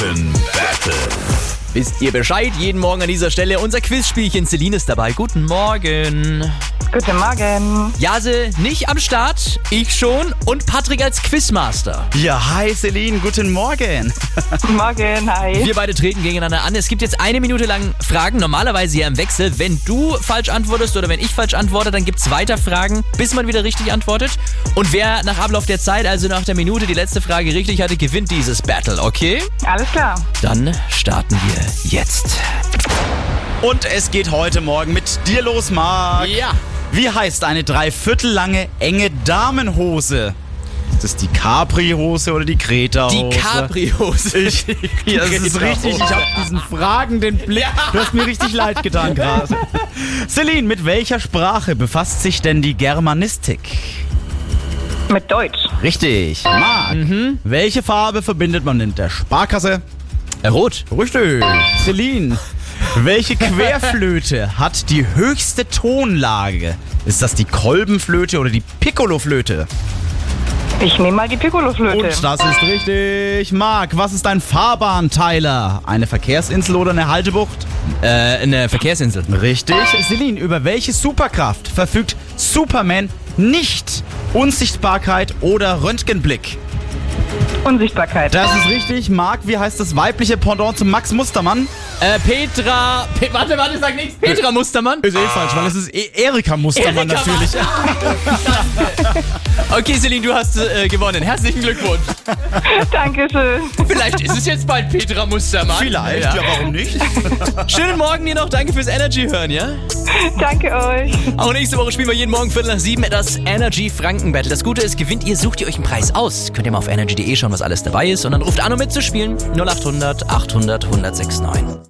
Franken Battle. Wisst ihr Bescheid? Jeden Morgen an dieser Stelle unser Quizspielchen. Celine ist dabei. Guten Morgen. Guten Morgen. Jase nicht am Start, ich schon und Patrick als Quizmaster. Ja, hi Celine, guten Morgen. Morgen, hi. Wir beide treten gegeneinander an. Es gibt jetzt eine Minute lang Fragen, normalerweise ja im Wechsel. Wenn du falsch antwortest oder wenn ich falsch antworte, dann gibt es weiter Fragen, bis man wieder richtig antwortet. Und wer nach Ablauf der Zeit, also nach der Minute, die letzte Frage richtig hatte, gewinnt dieses Battle, okay? Alles klar. Dann starten wir jetzt. Und es geht heute Morgen mit dir los, Marc. Ja. Wie heißt eine dreiviertel lange enge Damenhose? Ist das die Capri-Hose oder die Kreta-Hose? Die Capri-Hose. Ich, ja, das ist richtig. Ich habe diesen fragenden Blick. Du hast mir richtig leid getan gerade. Celine, mit welcher Sprache befasst sich denn die Germanistik? Mit Deutsch. Richtig. Marc, welche Farbe verbindet man mit der Sparkasse? Äh, Rot. Richtig. Celine, welche Querflöte hat die höchste Tonlage? Ist das die Kolbenflöte oder die Piccoloflöte? Ich nehme mal die Piccoloflöte. Und das ist richtig. Marc, was ist ein Fahrbahnteiler? Eine Verkehrsinsel oder eine Haltebucht? Äh, eine Verkehrsinsel. Richtig. Celine, über welche Superkraft verfügt Superman nicht? Unsichtbarkeit oder Röntgenblick? Unsichtbarkeit. Das ist richtig. Marc, wie heißt das weibliche Pendant zu Max Mustermann? Äh, Petra. Pe warte, warte, sag nichts. Petra Mustermann. Ist eh falsch, weil es ist e Erika Mustermann Erika natürlich. Okay, Celine, du hast äh, gewonnen. Herzlichen Glückwunsch. Dankeschön. Vielleicht ist es jetzt bald Petra Mustermann. Vielleicht, ja. warum nicht? Schönen Morgen dir noch. Danke fürs Energy hören, ja? Danke euch. Auch nächste Woche spielen wir jeden Morgen Viertel nach sieben das Energy Franken Battle. Das Gute ist, gewinnt ihr, sucht ihr euch einen Preis aus. Könnt ihr mal auf energy.de schauen, was alles dabei ist. Und dann ruft an, um mitzuspielen. 0800 800 1069.